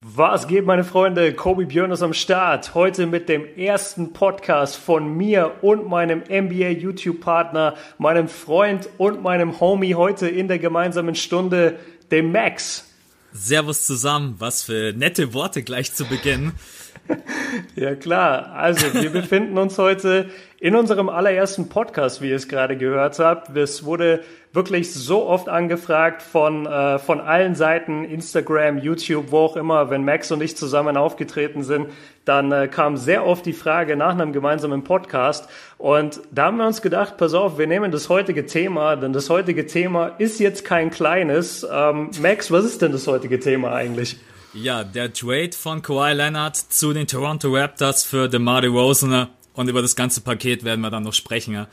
Was geht, meine Freunde? Kobe Björn ist am Start. Heute mit dem ersten Podcast von mir und meinem NBA YouTube-Partner, meinem Freund und meinem Homie heute in der gemeinsamen Stunde, dem Max. Servus zusammen. Was für nette Worte gleich zu Beginn. ja klar. Also wir befinden uns heute in unserem allerersten Podcast, wie ihr es gerade gehört habt. Es wurde wirklich so oft angefragt von, äh, von allen Seiten, Instagram, YouTube, wo auch immer, wenn Max und ich zusammen aufgetreten sind, dann äh, kam sehr oft die Frage nach einem gemeinsamen Podcast. Und da haben wir uns gedacht, pass auf, wir nehmen das heutige Thema, denn das heutige Thema ist jetzt kein kleines. Ähm, Max, was ist denn das heutige Thema eigentlich? Ja, der Trade von Kawhi Leonard zu den Toronto Raptors für DeMar DeRozan und über das ganze Paket werden wir dann noch sprechen.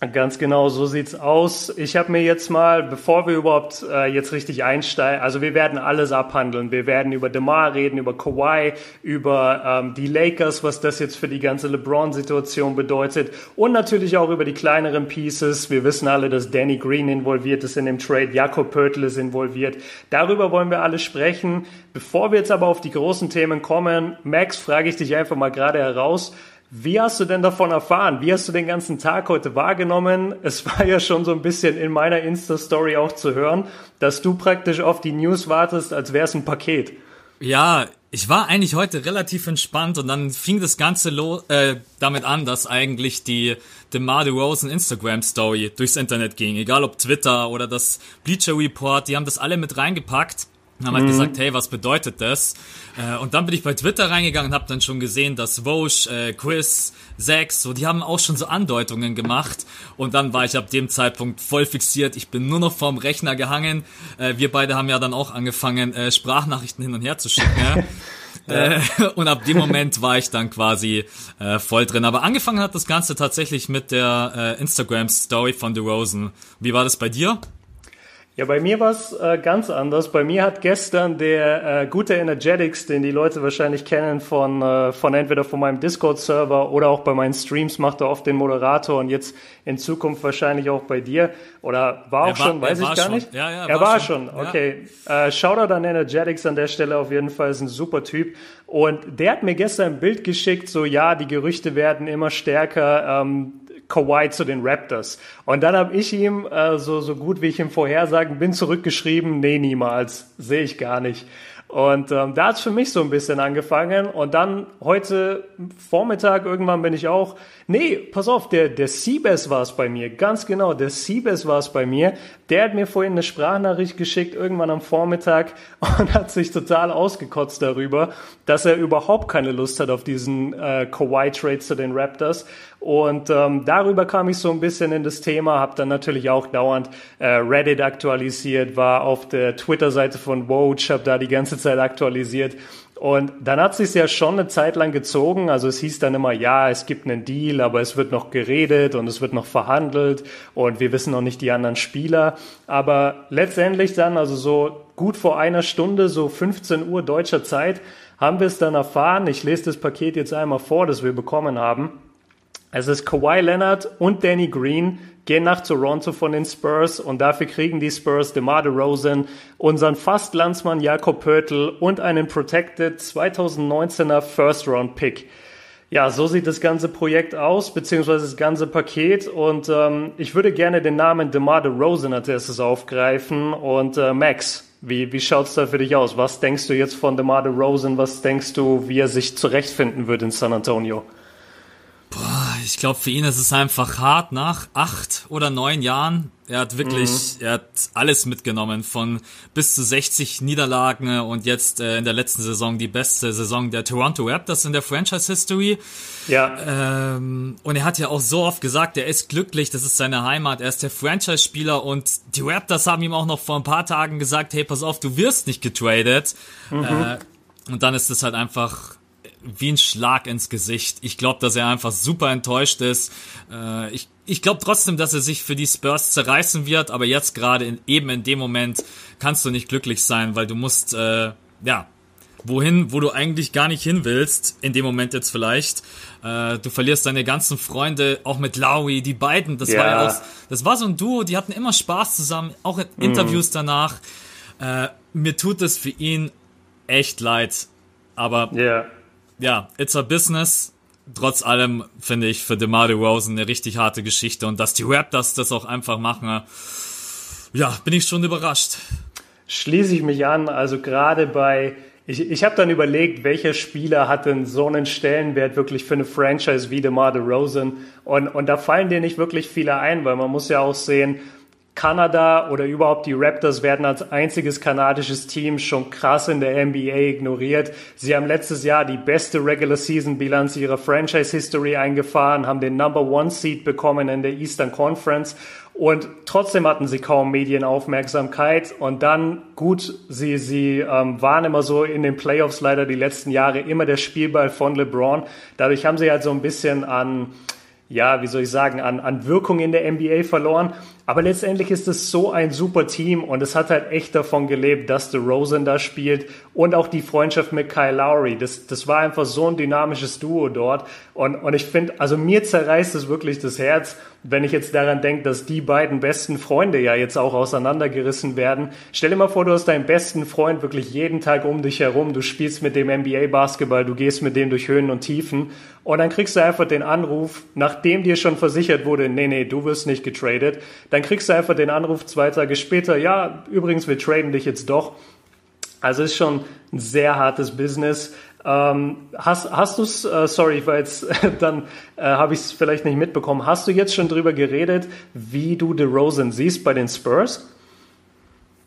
Ganz genau, so sieht's aus. Ich habe mir jetzt mal, bevor wir überhaupt äh, jetzt richtig einsteigen, also wir werden alles abhandeln. Wir werden über DeMar reden, über Kawhi, über ähm, die Lakers, was das jetzt für die ganze LeBron-Situation bedeutet und natürlich auch über die kleineren Pieces. Wir wissen alle, dass Danny Green involviert ist in dem Trade, Jakob Pörtl ist involviert. Darüber wollen wir alle sprechen. Bevor wir jetzt aber auf die großen Themen kommen, Max, frage ich dich einfach mal gerade heraus. Wie hast du denn davon erfahren? Wie hast du den ganzen Tag heute wahrgenommen? Es war ja schon so ein bisschen in meiner Insta-Story auch zu hören, dass du praktisch auf die News wartest, als wäre es ein Paket. Ja, ich war eigentlich heute relativ entspannt und dann fing das Ganze äh, damit an, dass eigentlich die DeMar DeRozan Instagram Story durchs Internet ging. Egal ob Twitter oder das Bleacher Report, die haben das alle mit reingepackt haben halt mhm. gesagt, hey, was bedeutet das? Äh, und dann bin ich bei Twitter reingegangen und habe dann schon gesehen, dass Vosch, äh, Chris, Zax, so, die haben auch schon so Andeutungen gemacht. Und dann war ich ab dem Zeitpunkt voll fixiert. Ich bin nur noch vorm Rechner gehangen. Äh, wir beide haben ja dann auch angefangen, äh, Sprachnachrichten hin und her zu schicken. Ja? Äh, und ab dem Moment war ich dann quasi äh, voll drin. Aber angefangen hat das Ganze tatsächlich mit der äh, Instagram-Story von The Rosen. Wie war das bei dir? Ja, bei mir war es äh, ganz anders. Bei mir hat gestern der äh, gute Energetics, den die Leute wahrscheinlich kennen von, äh, von entweder von meinem Discord-Server oder auch bei meinen Streams, macht er oft den Moderator und jetzt in Zukunft wahrscheinlich auch bei dir. Oder war auch war, schon, weiß ich gar schon. nicht. Ja, ja, er war, war schon. schon. Okay. Ja. Äh, Shoutout an Energetics an der Stelle auf jeden Fall, ist ein super Typ. Und der hat mir gestern ein Bild geschickt, so ja, die Gerüchte werden immer stärker. Ähm, Kawhi zu den Raptors. Und dann habe ich ihm, äh, so, so gut wie ich ihm vorhersagen bin, zurückgeschrieben, nee, niemals, sehe ich gar nicht. Und ähm, da hat's für mich so ein bisschen angefangen. Und dann heute Vormittag irgendwann bin ich auch, nee, pass auf, der, der Siebes war es bei mir, ganz genau, der Siebes war es bei mir. Der hat mir vorhin eine Sprachnachricht geschickt, irgendwann am Vormittag und hat sich total ausgekotzt darüber, dass er überhaupt keine Lust hat auf diesen äh, Kawhi-Trade zu den Raptors. Und ähm, darüber kam ich so ein bisschen in das Thema, habe dann natürlich auch dauernd äh, Reddit aktualisiert, war auf der Twitter-Seite von Woj, habe da die ganze Zeit aktualisiert. Und dann hat sich ja schon eine Zeit lang gezogen. Also es hieß dann immer, ja, es gibt einen Deal, aber es wird noch geredet und es wird noch verhandelt und wir wissen noch nicht die anderen Spieler. Aber letztendlich dann, also so gut vor einer Stunde, so 15 Uhr deutscher Zeit, haben wir es dann erfahren. Ich lese das Paket jetzt einmal vor, das wir bekommen haben. Es ist Kawhi Leonard und Danny Green gehen nach Toronto von den Spurs und dafür kriegen die Spurs DeMar DeRozan, unseren Fast-Landsmann Jakob Pörtl und einen Protected 2019er First-Round-Pick. Ja, so sieht das ganze Projekt aus, beziehungsweise das ganze Paket. Und ähm, ich würde gerne den Namen DeMar DeRozan als erstes aufgreifen. Und äh, Max, wie, wie schaut's da für dich aus? Was denkst du jetzt von DeMar DeRozan? Was denkst du, wie er sich zurechtfinden wird in San Antonio? Boah, ich glaube, für ihn ist es einfach hart nach acht oder neun Jahren. Er hat wirklich, mhm. er hat alles mitgenommen von bis zu 60 Niederlagen und jetzt äh, in der letzten Saison die beste Saison der Toronto Raptors in der Franchise History. Ja. Ähm, und er hat ja auch so oft gesagt, er ist glücklich, das ist seine Heimat, er ist der Franchise-Spieler und die Raptors haben ihm auch noch vor ein paar Tagen gesagt, hey, pass auf, du wirst nicht getradet. Mhm. Äh, und dann ist es halt einfach wie ein Schlag ins Gesicht. Ich glaube, dass er einfach super enttäuscht ist. Äh, ich ich glaube trotzdem, dass er sich für die Spurs zerreißen wird, aber jetzt gerade in, eben in dem Moment kannst du nicht glücklich sein, weil du musst, äh, ja, wohin, wo du eigentlich gar nicht hin willst, in dem Moment jetzt vielleicht. Äh, du verlierst deine ganzen Freunde, auch mit Lowry, die beiden, das ja. war ja auch, das war so ein Duo, die hatten immer Spaß zusammen, auch in Interviews mhm. danach. Äh, mir tut es für ihn echt leid. Aber yeah. Ja, it's a business. Trotz allem finde ich für DeMar DeRozan eine richtig harte Geschichte und dass die Raptors das auch einfach machen, ja, bin ich schon überrascht. Schließe ich mich an, also gerade bei ich, ich habe dann überlegt, welcher Spieler hat denn so einen Stellenwert wirklich für eine Franchise wie DeMar DeRozan und, und da fallen dir nicht wirklich viele ein, weil man muss ja auch sehen, Kanada oder überhaupt die Raptors werden als einziges kanadisches Team schon krass in der NBA ignoriert. Sie haben letztes Jahr die beste Regular Season Bilanz ihrer Franchise History eingefahren, haben den Number One Seed bekommen in der Eastern Conference und trotzdem hatten sie kaum Medienaufmerksamkeit. Und dann, gut, sie, sie ähm, waren immer so in den Playoffs leider die letzten Jahre immer der Spielball von LeBron. Dadurch haben sie halt so ein bisschen an, ja, wie soll ich sagen, an, an Wirkung in der NBA verloren. Aber letztendlich ist es so ein super Team und es hat halt echt davon gelebt, dass der Rosen da spielt und auch die Freundschaft mit Kyle Lowry. Das, das war einfach so ein dynamisches Duo dort. Und, und ich finde, also mir zerreißt es wirklich das Herz, wenn ich jetzt daran denke, dass die beiden besten Freunde ja jetzt auch auseinandergerissen werden. Stell dir mal vor, du hast deinen besten Freund wirklich jeden Tag um dich herum. Du spielst mit dem NBA-Basketball, du gehst mit dem durch Höhen und Tiefen. Und dann kriegst du einfach den Anruf, nachdem dir schon versichert wurde, nee, nee, du wirst nicht getradet. Dann kriegst du einfach den Anruf zwei Tage später, ja, übrigens, wir traden dich jetzt doch. Also ist schon ein sehr hartes Business. Ähm, hast hast du es, äh, sorry, weil jetzt dann äh, habe ich es vielleicht nicht mitbekommen, hast du jetzt schon drüber geredet, wie du DeRozan siehst bei den Spurs?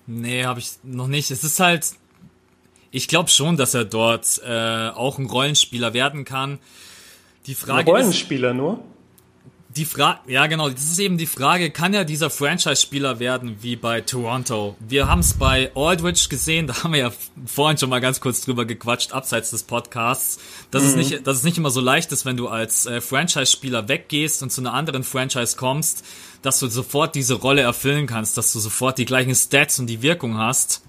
Nee, habe ich noch nicht. Es ist halt, ich glaube schon, dass er dort äh, auch ein Rollenspieler werden kann. Die Frage ein Rollenspieler ist, nur? Die Frage, ja genau, das ist eben die Frage, kann er dieser Franchise-Spieler werden wie bei Toronto? Wir haben es bei Aldridge gesehen, da haben wir ja vorhin schon mal ganz kurz drüber gequatscht, abseits des Podcasts, dass, mhm. es, nicht, dass es nicht immer so leicht ist, wenn du als äh, Franchise-Spieler weggehst und zu einer anderen Franchise kommst, dass du sofort diese Rolle erfüllen kannst, dass du sofort die gleichen Stats und die Wirkung hast.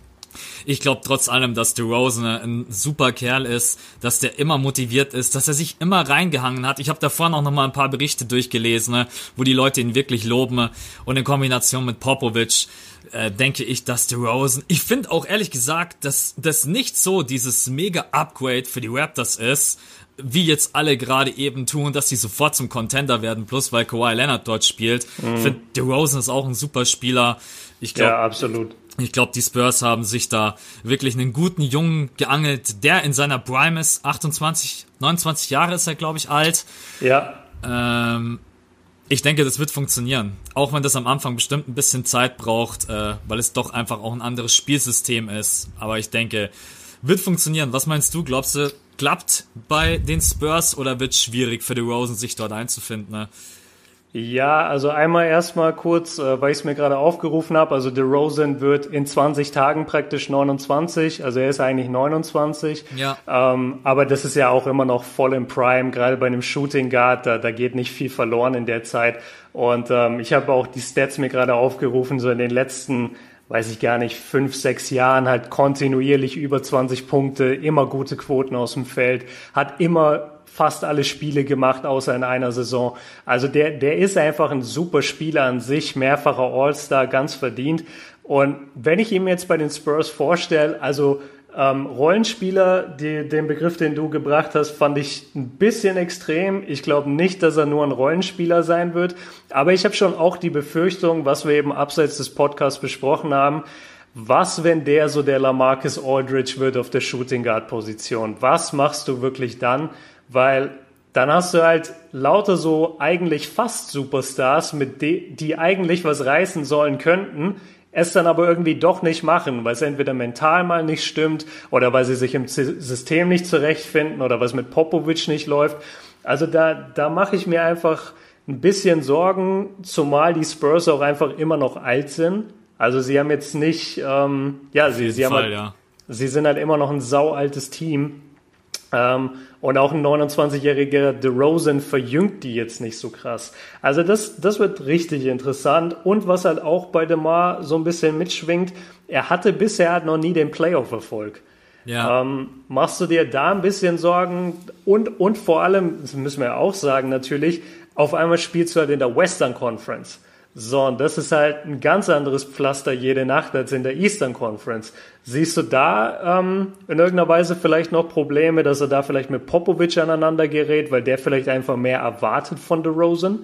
Ich glaube trotz allem, dass DeRozan ein super Kerl ist, dass der immer motiviert ist, dass er sich immer reingehangen hat. Ich habe davor noch mal ein paar Berichte durchgelesen, ne, wo die Leute ihn wirklich loben und in Kombination mit Popovic äh, denke ich, dass DeRozan, ich finde auch ehrlich gesagt, dass das nicht so dieses mega Upgrade für die Raptors ist, wie jetzt alle gerade eben tun, dass sie sofort zum Contender werden, plus weil Kawhi Leonard dort spielt. Mhm. Ich finde, DeRozan ist auch ein super Spieler. Ich glaube, ja, absolut. Ich glaube, die Spurs haben sich da wirklich einen guten Jungen geangelt, der in seiner Prime ist. 28, 29 Jahre ist er, glaube ich, alt. Ja. Ähm, ich denke, das wird funktionieren. Auch wenn das am Anfang bestimmt ein bisschen Zeit braucht, äh, weil es doch einfach auch ein anderes Spielsystem ist. Aber ich denke, wird funktionieren. Was meinst du? Glaubst du, klappt bei den Spurs oder wird es schwierig für die Rosen, sich dort einzufinden? Ne? Ja, also einmal erstmal kurz, äh, weil ich es mir gerade aufgerufen habe. Also DeRozan wird in 20 Tagen praktisch 29, also er ist eigentlich 29. Ja. Ähm, aber das ist ja auch immer noch voll im Prime, gerade bei einem Shooting Guard, da, da geht nicht viel verloren in der Zeit. Und ähm, ich habe auch die Stats mir gerade aufgerufen, so in den letzten weiß ich gar nicht, fünf, sechs Jahren halt kontinuierlich über 20 Punkte, immer gute Quoten aus dem Feld, hat immer fast alle Spiele gemacht, außer in einer Saison. Also der, der ist einfach ein super Spieler an sich, mehrfacher All-Star, ganz verdient. Und wenn ich ihm jetzt bei den Spurs vorstelle, also ähm, Rollenspieler, die, den Begriff, den du gebracht hast, fand ich ein bisschen extrem. Ich glaube nicht, dass er nur ein Rollenspieler sein wird. Aber ich habe schon auch die Befürchtung, was wir eben abseits des Podcasts besprochen haben, was, wenn der so der Lamarcus Aldridge wird auf der Shooting Guard Position? Was machst du wirklich dann? Weil dann hast du halt lauter so eigentlich fast Superstars, mit de die eigentlich was reißen sollen könnten, es dann aber irgendwie doch nicht machen, weil es entweder mental mal nicht stimmt oder weil sie sich im System nicht zurechtfinden oder was mit Popovic nicht läuft. Also da, da mache ich mir einfach ein bisschen Sorgen, zumal die Spurs auch einfach immer noch alt sind. Also sie haben jetzt nicht, ähm, ja, sie, sie haben Fall, halt, ja. sie sind halt immer noch ein saualtes Team. Ähm, und auch ein 29-jähriger DeRozan verjüngt die jetzt nicht so krass. Also das, das wird richtig interessant. Und was halt auch bei DeMar so ein bisschen mitschwingt, er hatte bisher halt noch nie den Playoff-Erfolg. Ja. Ähm, machst du dir da ein bisschen Sorgen? Und, und vor allem, das müssen wir auch sagen natürlich, auf einmal spielst du halt in der Western Conference. So, und das ist halt ein ganz anderes Pflaster jede Nacht als in der Eastern Conference. Siehst du da ähm, in irgendeiner Weise vielleicht noch Probleme, dass er da vielleicht mit Popovic aneinander gerät, weil der vielleicht einfach mehr erwartet von DeRozan?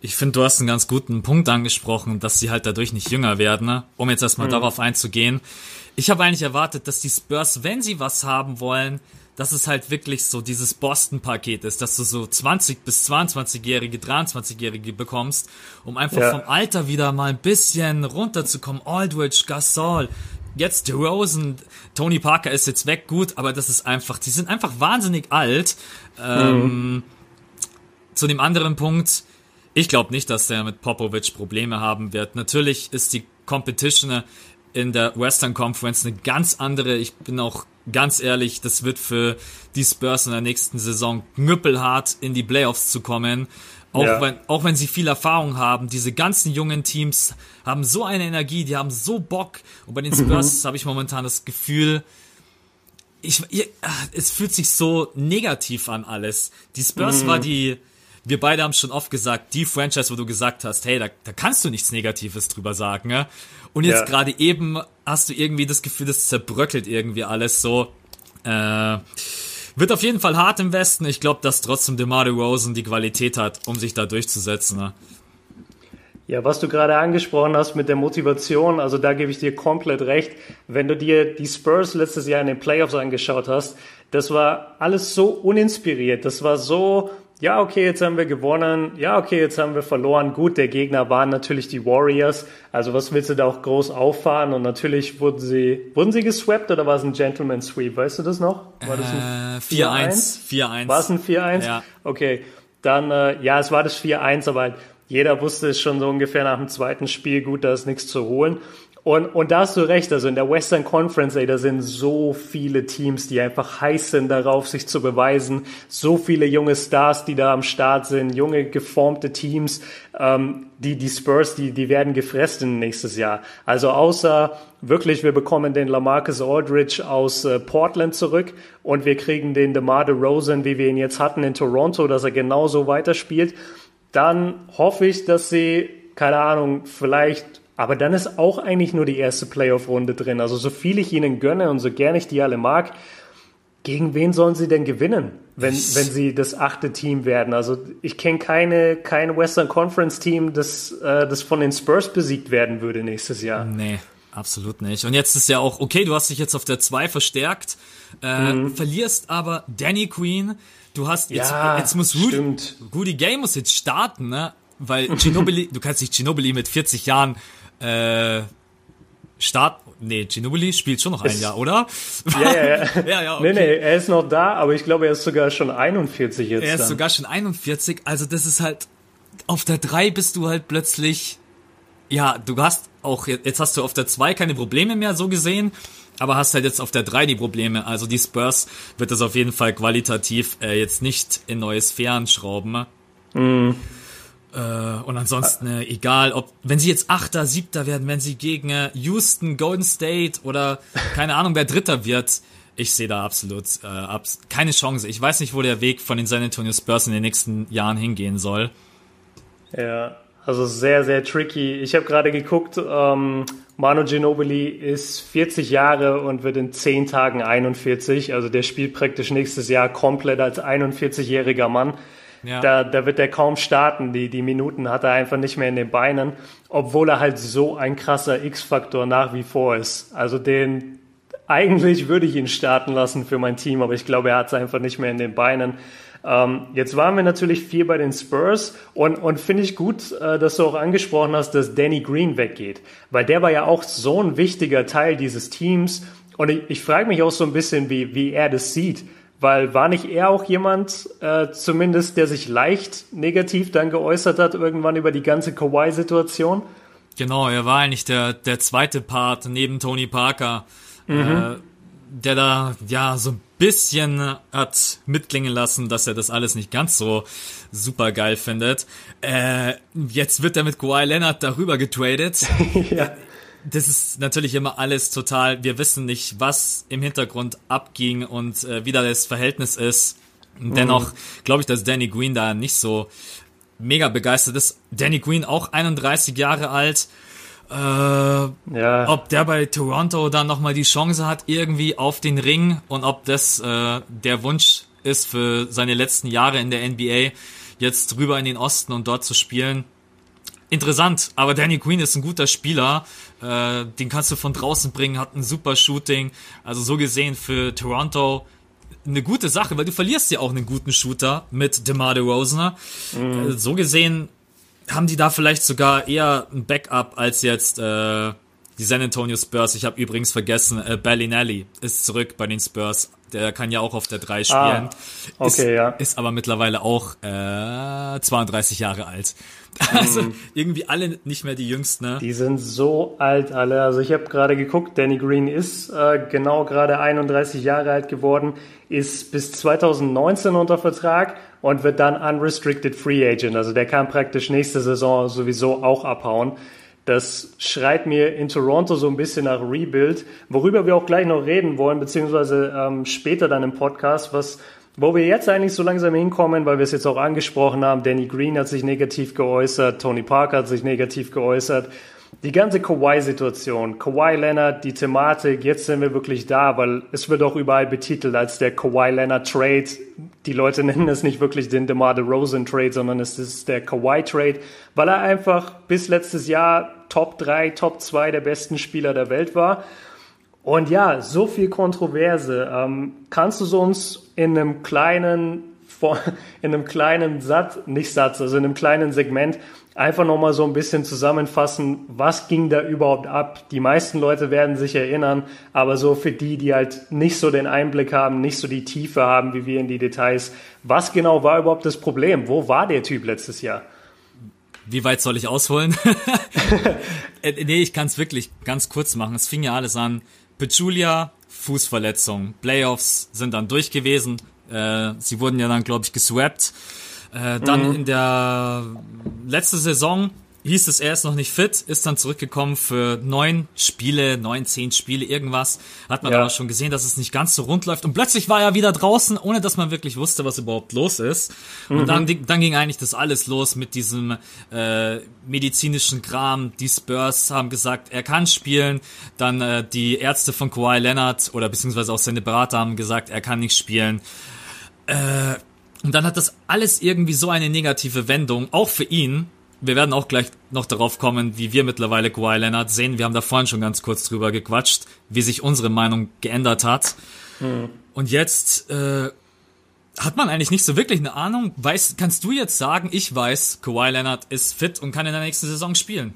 Ich finde, du hast einen ganz guten Punkt angesprochen, dass sie halt dadurch nicht jünger werden, ne? um jetzt erstmal mhm. darauf einzugehen. Ich habe eigentlich erwartet, dass die Spurs, wenn sie was haben wollen, dass es halt wirklich so dieses Boston-Paket ist, dass du so 20 bis 22-Jährige, 23-Jährige bekommst, um einfach ja. vom Alter wieder mal ein bisschen runterzukommen. Aldridge, Gasol, jetzt DeRozan, Tony Parker ist jetzt weg, gut, aber das ist einfach, die sind einfach wahnsinnig alt. Ähm, mhm. Zu dem anderen Punkt, ich glaube nicht, dass der mit Popovic Probleme haben wird. Natürlich ist die Competition in der Western Conference eine ganz andere. Ich bin auch ganz ehrlich, das wird für die Spurs in der nächsten Saison knüppelhart in die Playoffs zu kommen. Auch, ja. wenn, auch wenn sie viel Erfahrung haben, diese ganzen jungen Teams haben so eine Energie, die haben so Bock. Und bei den Spurs mhm. habe ich momentan das Gefühl, ich, ich, es fühlt sich so negativ an alles. Die Spurs mhm. war die, wir beide haben schon oft gesagt, die Franchise, wo du gesagt hast, hey, da, da kannst du nichts Negatives drüber sagen. Ja? Und jetzt ja. gerade eben hast du irgendwie das Gefühl, das zerbröckelt irgendwie alles so. Äh, wird auf jeden Fall hart im Westen. Ich glaube, dass trotzdem DeMar Rosen die Qualität hat, um sich da durchzusetzen. Ne? Ja, was du gerade angesprochen hast mit der Motivation, also da gebe ich dir komplett recht. Wenn du dir die Spurs letztes Jahr in den Playoffs angeschaut hast, das war alles so uninspiriert. Das war so, ja, okay, jetzt haben wir gewonnen, ja, okay, jetzt haben wir verloren. Gut, der Gegner waren natürlich die Warriors. Also was willst du da auch groß auffahren? Und natürlich wurden sie, wurden sie geswappt oder war es ein Gentleman Sweep? Weißt du das noch? War das ein 4-1? Äh, 4-1. War es ein 4-1? Ja. Okay. Dann, äh, ja, es war das 4-1, aber jeder wusste es schon so ungefähr nach dem zweiten Spiel, gut, da ist nichts zu holen. Und, und da hast du recht, also in der Western Conference, ey, da sind so viele Teams, die einfach heiß sind darauf, sich zu beweisen. So viele junge Stars, die da am Start sind, junge, geformte Teams. Ähm, die, die Spurs, die, die werden gefressen nächstes Jahr. Also außer wirklich, wir bekommen den Lamarcus Aldridge aus äh, Portland zurück und wir kriegen den DeMar DeRozan, wie wir ihn jetzt hatten in Toronto, dass er genauso weiterspielt. Dann hoffe ich, dass sie, keine Ahnung, vielleicht aber dann ist auch eigentlich nur die erste Playoff-Runde drin. Also so viel ich ihnen gönne und so gern ich die alle mag, gegen wen sollen sie denn gewinnen, wenn, wenn sie das achte Team werden? Also ich kenne keine, kein Western Conference Team, das, äh, das von den Spurs besiegt werden würde nächstes Jahr. Nee. Absolut nicht. Und jetzt ist ja auch, okay, du hast dich jetzt auf der 2 verstärkt, äh, mhm. verlierst aber Danny Queen, du hast jetzt, ja, jetzt muss Rudy, Rudy Gay muss jetzt starten, ne? Weil Ginobili, du kannst nicht Ginobili mit 40 Jahren äh, Start. Nee, Ginobili spielt schon noch ein Jahr, oder? Ja, ja, ja. ja, ja okay. Nee, nee, er ist noch da, aber ich glaube, er ist sogar schon 41 jetzt. Er ist dann. sogar schon 41, also das ist halt. Auf der 3 bist du halt plötzlich. Ja, du hast auch, jetzt hast du auf der 2 keine Probleme mehr, so gesehen, aber hast halt jetzt auf der 3 die Probleme. Also die Spurs wird das auf jeden Fall qualitativ äh, jetzt nicht in neue Sphären schrauben. Mhm. Äh, und ansonsten, äh, egal, ob, wenn sie jetzt Achter, Siebter werden, wenn sie gegen äh, Houston, Golden State oder keine Ahnung, wer Dritter wird, ich sehe da absolut äh, abs keine Chance. Ich weiß nicht, wo der Weg von den San Antonio Spurs in den nächsten Jahren hingehen soll. Ja, also sehr, sehr tricky. Ich habe gerade geguckt, ähm, Manu Ginobili ist 40 Jahre und wird in 10 Tagen 41. Also der spielt praktisch nächstes Jahr komplett als 41-jähriger Mann. Ja. Da, da wird er kaum starten. Die, die Minuten hat er einfach nicht mehr in den Beinen, obwohl er halt so ein krasser X-Faktor nach wie vor ist. Also den, eigentlich würde ich ihn starten lassen für mein Team, aber ich glaube, er hat es einfach nicht mehr in den Beinen. Ähm, jetzt waren wir natürlich viel bei den Spurs und, und finde ich gut, äh, dass du auch angesprochen hast, dass Danny Green weggeht, weil der war ja auch so ein wichtiger Teil dieses Teams und ich, ich frage mich auch so ein bisschen, wie, wie er das sieht. Weil war nicht er auch jemand, äh, zumindest, der sich leicht negativ dann geäußert hat, irgendwann über die ganze Kawhi-Situation? Genau, er war eigentlich der, der zweite Part neben Tony Parker, mhm. äh, der da ja so ein bisschen hat mitklingen lassen, dass er das alles nicht ganz so super geil findet. Äh, jetzt wird er mit Kawhi Leonard darüber getradet. ja das ist natürlich immer alles total, wir wissen nicht, was im Hintergrund abging und äh, wie da das Verhältnis ist. Dennoch glaube ich, dass Danny Green da nicht so mega begeistert ist. Danny Green auch 31 Jahre alt. Äh, ja. Ob der bei Toronto dann nochmal die Chance hat, irgendwie auf den Ring und ob das äh, der Wunsch ist für seine letzten Jahre in der NBA, jetzt rüber in den Osten und dort zu spielen. Interessant, aber Danny Queen ist ein guter Spieler. Äh, den kannst du von draußen bringen, hat ein super Shooting. Also so gesehen für Toronto eine gute Sache, weil du verlierst ja auch einen guten Shooter mit DeMar DeRozan. Mhm. Äh, so gesehen haben die da vielleicht sogar eher ein Backup als jetzt äh, die San Antonio Spurs. Ich habe übrigens vergessen, äh, Bellinelli ist zurück bei den Spurs. Der kann ja auch auf der 3 spielen. Ah, okay, ist, ja. Ist aber mittlerweile auch äh, 32 Jahre alt. Also mhm. irgendwie alle nicht mehr die Jüngsten. Ne? Die sind so alt alle. Also ich habe gerade geguckt, Danny Green ist äh, genau gerade 31 Jahre alt geworden, ist bis 2019 unter Vertrag und wird dann unrestricted free agent. Also der kann praktisch nächste Saison sowieso auch abhauen. Das schreit mir in Toronto so ein bisschen nach Rebuild, worüber wir auch gleich noch reden wollen, beziehungsweise ähm, später dann im Podcast, was, wo wir jetzt eigentlich so langsam hinkommen, weil wir es jetzt auch angesprochen haben. Danny Green hat sich negativ geäußert, Tony Parker hat sich negativ geäußert die ganze Kawhi-Situation, Kawhi Leonard, die Thematik, jetzt sind wir wirklich da, weil es wird auch überall betitelt als der Kawhi Leonard Trade. Die Leute nennen es nicht wirklich den DeMar DeRozan Trade, sondern es ist der Kawhi Trade, weil er einfach bis letztes Jahr Top 3, Top 2 der besten Spieler der Welt war. Und ja, so viel Kontroverse. Ähm, kannst du so uns in einem kleinen, in einem kleinen Satz, nicht Satz, also in einem kleinen Segment einfach nochmal so ein bisschen zusammenfassen, was ging da überhaupt ab. Die meisten Leute werden sich erinnern, aber so für die, die halt nicht so den Einblick haben, nicht so die Tiefe haben wie wir in die Details, was genau war überhaupt das Problem? Wo war der Typ letztes Jahr? Wie weit soll ich ausholen? Äh, nee, ich kann es wirklich ganz kurz machen. Es fing ja alles an. Petulia, Fußverletzung. Playoffs sind dann durch gewesen. Äh, sie wurden ja dann, glaube ich, geswappt. Äh, dann mhm. in der letzten Saison hieß es, er ist noch nicht fit, ist dann zurückgekommen für neun Spiele, neun, zehn Spiele, irgendwas. Hat man ja. aber schon gesehen, dass es nicht ganz so rund läuft. Und plötzlich war er wieder draußen, ohne dass man wirklich wusste, was überhaupt los ist. Und mhm. dann, dann ging eigentlich das alles los mit diesem äh, medizinischen Kram. Die Spurs haben gesagt, er kann spielen. Dann äh, die Ärzte von Kawhi Leonard oder beziehungsweise auch seine Berater haben gesagt, er kann nicht spielen. Äh, und dann hat das alles irgendwie so eine negative Wendung, auch für ihn. Wir werden auch gleich noch darauf kommen, wie wir mittlerweile Kawhi Leonard sehen. Wir haben da vorhin schon ganz kurz drüber gequatscht, wie sich unsere Meinung geändert hat. Hm. Und jetzt äh, hat man eigentlich nicht so wirklich eine Ahnung. Weiß, kannst du jetzt sagen, ich weiß, Kawhi Leonard ist fit und kann in der nächsten Saison spielen?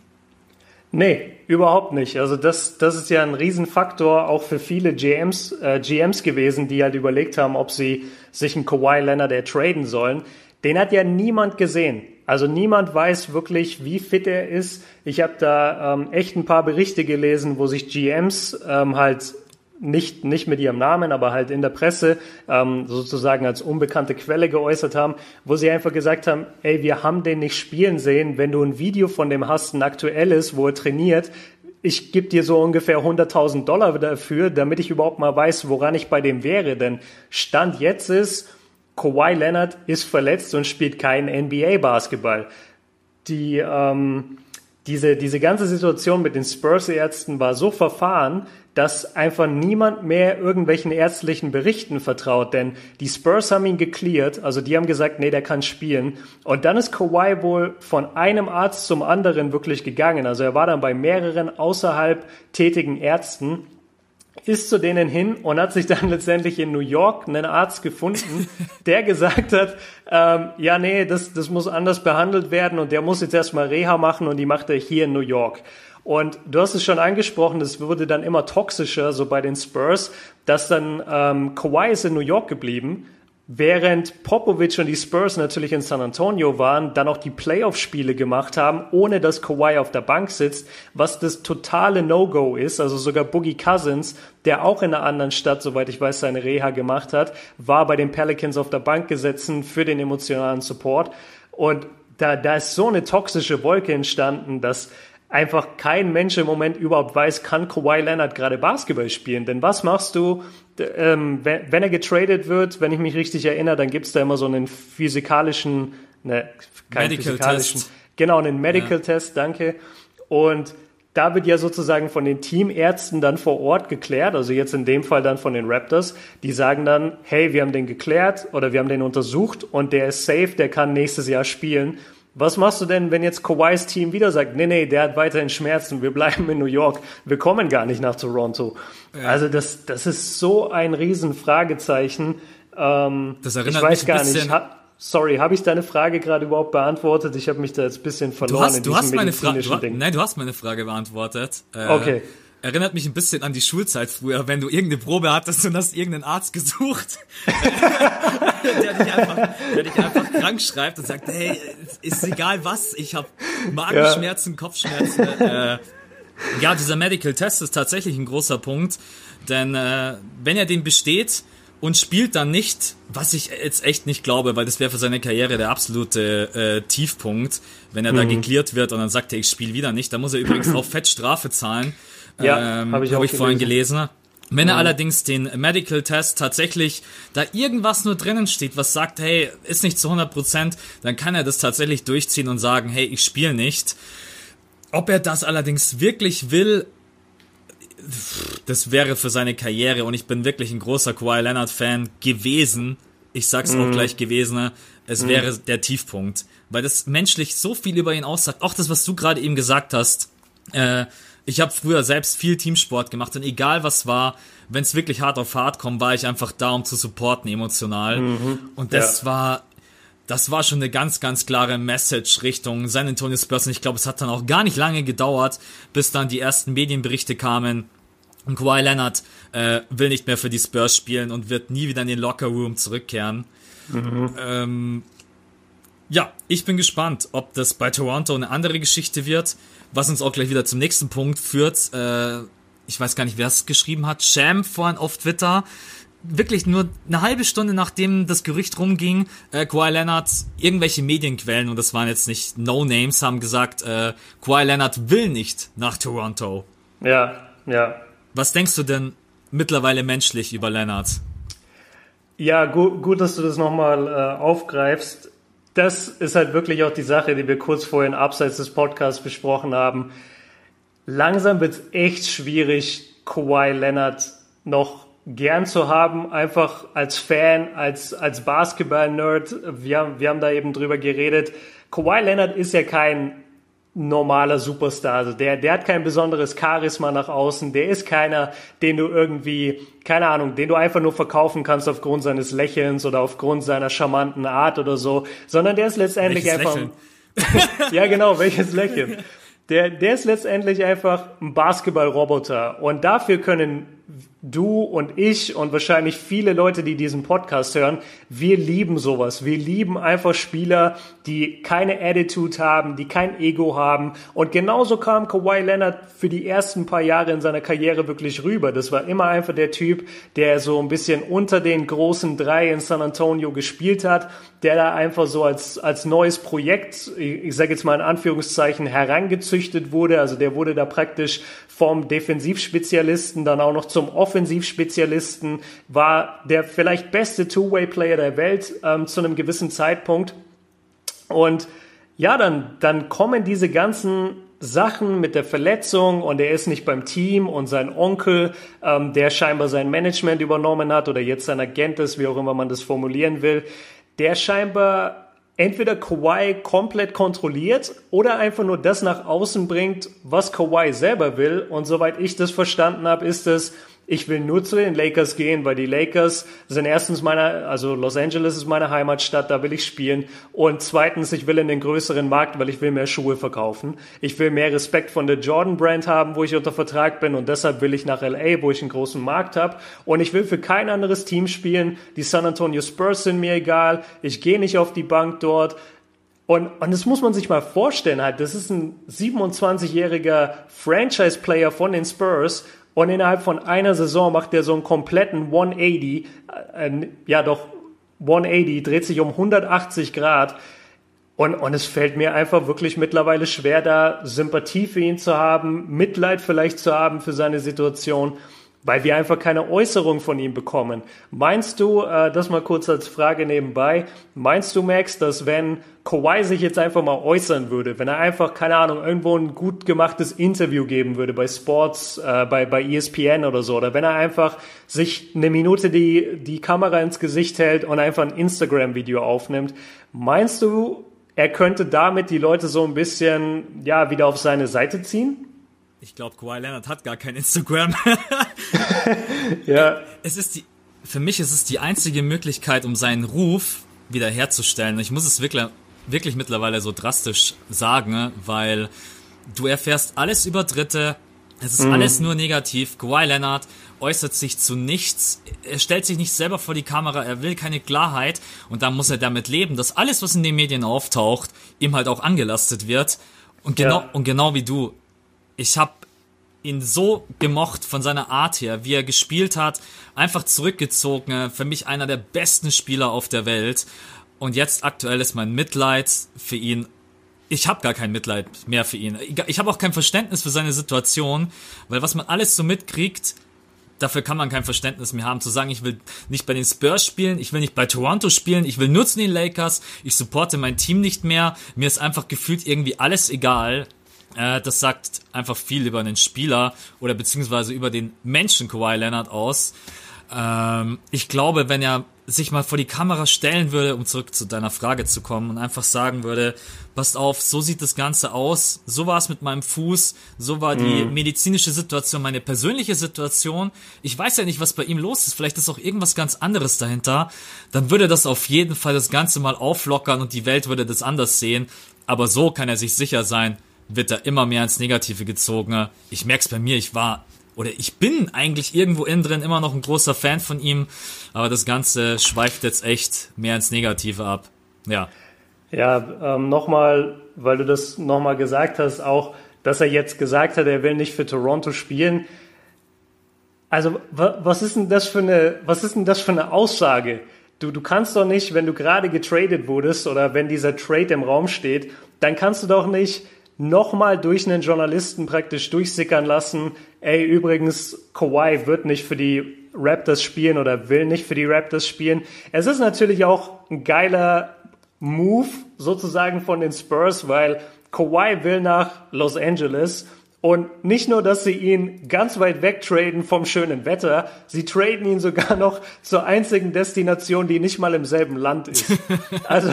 Nee, überhaupt nicht. Also das, das ist ja ein Riesenfaktor auch für viele GMs, äh, GMs gewesen, die halt überlegt haben, ob sie sich einen Kawhi Leonard ertraden sollen. Den hat ja niemand gesehen. Also niemand weiß wirklich, wie fit er ist. Ich habe da ähm, echt ein paar Berichte gelesen, wo sich GMs ähm, halt nicht, nicht mit ihrem Namen, aber halt in der Presse ähm, sozusagen als unbekannte Quelle geäußert haben, wo sie einfach gesagt haben, ey, wir haben den nicht spielen sehen, wenn du ein Video von dem hast, ein aktuelles, wo er trainiert, ich gebe dir so ungefähr 100.000 Dollar dafür, damit ich überhaupt mal weiß, woran ich bei dem wäre. Denn Stand jetzt ist, Kawhi Leonard ist verletzt und spielt keinen NBA-Basketball. Die, ähm, diese, diese ganze Situation mit den Spurs-Ärzten war so verfahren, dass einfach niemand mehr irgendwelchen ärztlichen Berichten vertraut, denn die Spurs haben ihn geklärt, also die haben gesagt, nee, der kann spielen. Und dann ist Kawhi wohl von einem Arzt zum anderen wirklich gegangen. Also er war dann bei mehreren außerhalb tätigen Ärzten ist zu denen hin und hat sich dann letztendlich in New York einen Arzt gefunden, der gesagt hat, ähm, ja, nee, das, das muss anders behandelt werden und der muss jetzt erstmal Reha machen und die macht er hier in New York. Und du hast es schon angesprochen, es wurde dann immer toxischer, so bei den Spurs, dass dann ähm, Kawhi ist in New York geblieben, während Popovic und die Spurs natürlich in San Antonio waren, dann auch die Playoff-Spiele gemacht haben, ohne dass Kawhi auf der Bank sitzt, was das totale No-Go ist. Also sogar Boogie Cousins, der auch in einer anderen Stadt, soweit ich weiß, seine Reha gemacht hat, war bei den Pelicans auf der Bank gesessen für den emotionalen Support. Und da, da ist so eine toxische Wolke entstanden, dass einfach kein Mensch im Moment überhaupt weiß, kann Kawhi Leonard gerade Basketball spielen. Denn was machst du, ähm, wenn, wenn, er getradet wird, wenn ich mich richtig erinnere, dann gibt es da immer so einen physikalischen ne, keinen Medical physikalischen, Test. genau, einen Medical ja. Test, danke. Und da wird ja sozusagen von den Teamärzten dann vor Ort geklärt, also jetzt in dem Fall dann von den Raptors, die sagen dann, hey, wir haben den geklärt oder wir haben den untersucht und der ist safe, der kann nächstes Jahr spielen. Was machst du denn, wenn jetzt Kawhis Team wieder sagt, nee, nee, der hat weiterhin Schmerzen, wir bleiben in New York, wir kommen gar nicht nach Toronto. Ja. Also das, das ist so ein Riesenfragezeichen. Ähm, das erinnert ich weiß mich gar nicht. Sorry, habe ich deine Frage gerade überhaupt beantwortet? Ich habe mich da jetzt ein bisschen verloren du hast, in du hast meine Frage, Nein, du hast meine Frage beantwortet. Äh, okay. Erinnert mich ein bisschen an die Schulzeit früher, wenn du irgendeine Probe hattest und hast irgendeinen Arzt gesucht, der, dich einfach, der dich einfach krank schreibt und sagt, hey, ist egal was, ich habe Magenschmerzen, ja. Kopfschmerzen. Äh, ja, dieser Medical Test ist tatsächlich ein großer Punkt, denn äh, wenn er den besteht, und spielt dann nicht, was ich jetzt echt nicht glaube, weil das wäre für seine Karriere der absolute äh, Tiefpunkt, wenn er mhm. da geklärt wird und dann sagt er, ich spiele wieder nicht. Da muss er übrigens auch fett Strafe zahlen. Ja, ähm, habe ich, hab ich vorhin gelesen. Wenn er mhm. allerdings den Medical Test tatsächlich da irgendwas nur drinnen steht, was sagt, hey, ist nicht zu 100 Prozent, dann kann er das tatsächlich durchziehen und sagen, hey, ich spiele nicht. Ob er das allerdings wirklich will, das wäre für seine Karriere und ich bin wirklich ein großer Kawhi Leonard Fan gewesen. Ich sag's mm. auch mhm. gleich gewesen. Es mm. wäre der Tiefpunkt, weil das menschlich so viel über ihn aussagt. Auch das, was du gerade eben gesagt hast. Äh, ich habe früher selbst viel Teamsport gemacht und egal was war, wenn es wirklich hart auf hart kommt, war ich einfach da, um zu supporten emotional. Mhm. Und das ja. war das war schon eine ganz, ganz klare Message Richtung San Antonio Spurs. Und ich glaube, es hat dann auch gar nicht lange gedauert, bis dann die ersten Medienberichte kamen. Und Kawhi Leonard äh, will nicht mehr für die Spurs spielen und wird nie wieder in den Locker Room zurückkehren. Mhm. Ähm, ja, ich bin gespannt, ob das bei Toronto eine andere Geschichte wird, was uns auch gleich wieder zum nächsten Punkt führt. Äh, ich weiß gar nicht, wer es geschrieben hat. Sham vorhin auf Twitter wirklich nur eine halbe Stunde nachdem das Gerücht rumging, äh, Kawhi Leonard, irgendwelche Medienquellen, und das waren jetzt nicht No-Names, haben gesagt, äh, Kawhi Leonard will nicht nach Toronto. Ja, ja. Was denkst du denn mittlerweile menschlich über Leonard? Ja, gut, gut dass du das nochmal äh, aufgreifst. Das ist halt wirklich auch die Sache, die wir kurz vorhin abseits des Podcasts besprochen haben. Langsam wird es echt schwierig, Kawhi Leonard noch gern zu haben, einfach als Fan, als, als Basketball-Nerd. Wir, wir haben da eben drüber geredet. Kawhi Leonard ist ja kein normaler Superstar. Also der, der hat kein besonderes Charisma nach außen. Der ist keiner, den du irgendwie, keine Ahnung, den du einfach nur verkaufen kannst aufgrund seines Lächelns oder aufgrund seiner charmanten Art oder so, sondern der ist letztendlich welches einfach. ja, genau, welches Lächeln. Der, der ist letztendlich einfach ein Basketball-Roboter. Und dafür können du und ich und wahrscheinlich viele Leute, die diesen Podcast hören, wir lieben sowas. Wir lieben einfach Spieler, die keine Attitude haben, die kein Ego haben. Und genauso kam Kawhi Leonard für die ersten paar Jahre in seiner Karriere wirklich rüber. Das war immer einfach der Typ, der so ein bisschen unter den großen drei in San Antonio gespielt hat, der da einfach so als, als neues Projekt, ich sage jetzt mal in Anführungszeichen, herangezüchtet wurde. Also der wurde da praktisch vom Defensivspezialisten dann auch noch zum Offensivspezialisten, war der vielleicht beste Two-Way-Player der Welt ähm, zu einem gewissen Zeitpunkt. Und ja, dann, dann kommen diese ganzen Sachen mit der Verletzung und er ist nicht beim Team und sein Onkel, ähm, der scheinbar sein Management übernommen hat oder jetzt sein Agent ist, wie auch immer man das formulieren will, der scheinbar entweder Kawhi komplett kontrolliert oder einfach nur das nach außen bringt, was Kawhi selber will. Und soweit ich das verstanden habe, ist es, ich will nur zu den Lakers gehen, weil die Lakers sind erstens meine, also Los Angeles ist meine Heimatstadt, da will ich spielen. Und zweitens, ich will in den größeren Markt, weil ich will mehr Schuhe verkaufen. Ich will mehr Respekt von der Jordan Brand haben, wo ich unter Vertrag bin und deshalb will ich nach LA, wo ich einen großen Markt habe. Und ich will für kein anderes Team spielen. Die San Antonio Spurs sind mir egal. Ich gehe nicht auf die Bank dort. Und, und das muss man sich mal vorstellen, halt, das ist ein 27-jähriger Franchise-Player von den Spurs, und innerhalb von einer Saison macht er so einen kompletten 180, äh, ja doch 180, dreht sich um 180 Grad. Und, und es fällt mir einfach wirklich mittlerweile schwer, da Sympathie für ihn zu haben, Mitleid vielleicht zu haben für seine Situation. Weil wir einfach keine Äußerung von ihm bekommen. Meinst du, äh, das mal kurz als Frage nebenbei, meinst du, Max, dass wenn Kawhi sich jetzt einfach mal äußern würde, wenn er einfach, keine Ahnung, irgendwo ein gut gemachtes Interview geben würde bei Sports, äh, bei, bei ESPN oder so, oder wenn er einfach sich eine Minute die, die Kamera ins Gesicht hält und einfach ein Instagram-Video aufnimmt, meinst du, er könnte damit die Leute so ein bisschen, ja, wieder auf seine Seite ziehen? Ich glaube, Kawhi Leonard hat gar kein Instagram. ja. Es ist die, für mich ist es die einzige Möglichkeit, um seinen Ruf wiederherzustellen. Ich muss es wirklich, wirklich mittlerweile so drastisch sagen, weil du erfährst alles über Dritte. Es ist mhm. alles nur negativ. Kawhi Leonard äußert sich zu nichts. Er stellt sich nicht selber vor die Kamera. Er will keine Klarheit. Und dann muss er damit leben, dass alles, was in den Medien auftaucht, ihm halt auch angelastet wird. Und genau, ja. und genau wie du, ich habe ihn so gemocht von seiner Art her, wie er gespielt hat, einfach zurückgezogen, für mich einer der besten Spieler auf der Welt. Und jetzt aktuell ist mein Mitleid für ihn. Ich habe gar kein Mitleid mehr für ihn. Ich habe auch kein Verständnis für seine Situation, weil was man alles so mitkriegt, dafür kann man kein Verständnis mehr haben, zu sagen, ich will nicht bei den Spurs spielen, ich will nicht bei Toronto spielen, ich will nur zu den Lakers, ich supporte mein Team nicht mehr, mir ist einfach gefühlt irgendwie alles egal. Äh, das sagt einfach viel über den Spieler oder beziehungsweise über den Menschen Kawhi Leonard aus. Ähm, ich glaube, wenn er sich mal vor die Kamera stellen würde, um zurück zu deiner Frage zu kommen und einfach sagen würde, passt auf, so sieht das Ganze aus, so war es mit meinem Fuß, so war die mhm. medizinische Situation, meine persönliche Situation. Ich weiß ja nicht, was bei ihm los ist, vielleicht ist auch irgendwas ganz anderes dahinter. Dann würde das auf jeden Fall das Ganze mal auflockern und die Welt würde das anders sehen. Aber so kann er sich sicher sein, wird er immer mehr ins Negative gezogen. Ich merk's bei mir, ich war oder ich bin eigentlich irgendwo innen drin immer noch ein großer Fan von ihm, aber das Ganze schweift jetzt echt mehr ins Negative ab. Ja. Ja, ähm, nochmal, weil du das nochmal gesagt hast, auch, dass er jetzt gesagt hat, er will nicht für Toronto spielen. Also, was ist denn das für eine, was ist denn das für eine Aussage? Du, du kannst doch nicht, wenn du gerade getradet wurdest oder wenn dieser Trade im Raum steht, dann kannst du doch nicht nochmal durch einen Journalisten praktisch durchsickern lassen, ey, übrigens, Kawhi wird nicht für die Raptors spielen oder will nicht für die Raptors spielen. Es ist natürlich auch ein geiler Move sozusagen von den Spurs, weil Kawhi will nach Los Angeles und nicht nur, dass sie ihn ganz weit weg traden vom schönen Wetter, sie traden ihn sogar noch zur einzigen Destination, die nicht mal im selben Land ist. also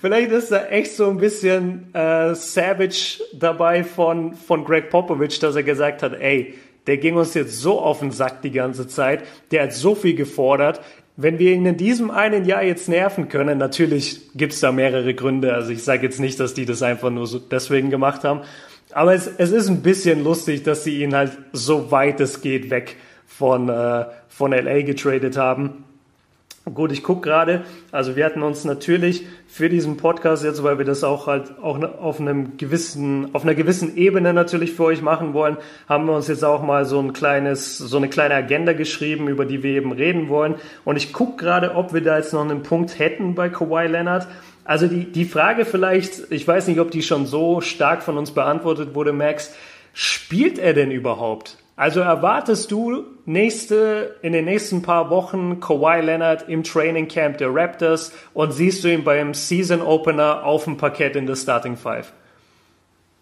vielleicht ist da echt so ein bisschen äh, Savage dabei von, von Greg Popovich, dass er gesagt hat, ey, der ging uns jetzt so auf den Sack die ganze Zeit, der hat so viel gefordert. Wenn wir ihn in diesem einen Jahr jetzt nerven können, natürlich gibt's da mehrere Gründe. Also ich sage jetzt nicht, dass die das einfach nur so deswegen gemacht haben. Aber es, es ist ein bisschen lustig, dass sie ihn halt so weit es geht weg von, äh, von LA getradet haben. Gut, ich gucke gerade, also wir hatten uns natürlich für diesen Podcast jetzt, weil wir das auch halt auch auf einem gewissen, auf einer gewissen Ebene natürlich für euch machen wollen, haben wir uns jetzt auch mal so ein kleines, so eine kleine Agenda geschrieben, über die wir eben reden wollen. Und ich gucke gerade, ob wir da jetzt noch einen Punkt hätten bei Kawhi Leonard. Also die, die Frage vielleicht, ich weiß nicht, ob die schon so stark von uns beantwortet wurde, Max, spielt er denn überhaupt? Also erwartest du nächste, in den nächsten paar Wochen Kawhi Leonard im Training Camp der Raptors und siehst du ihn beim Season Opener auf dem Parkett in der Starting Five?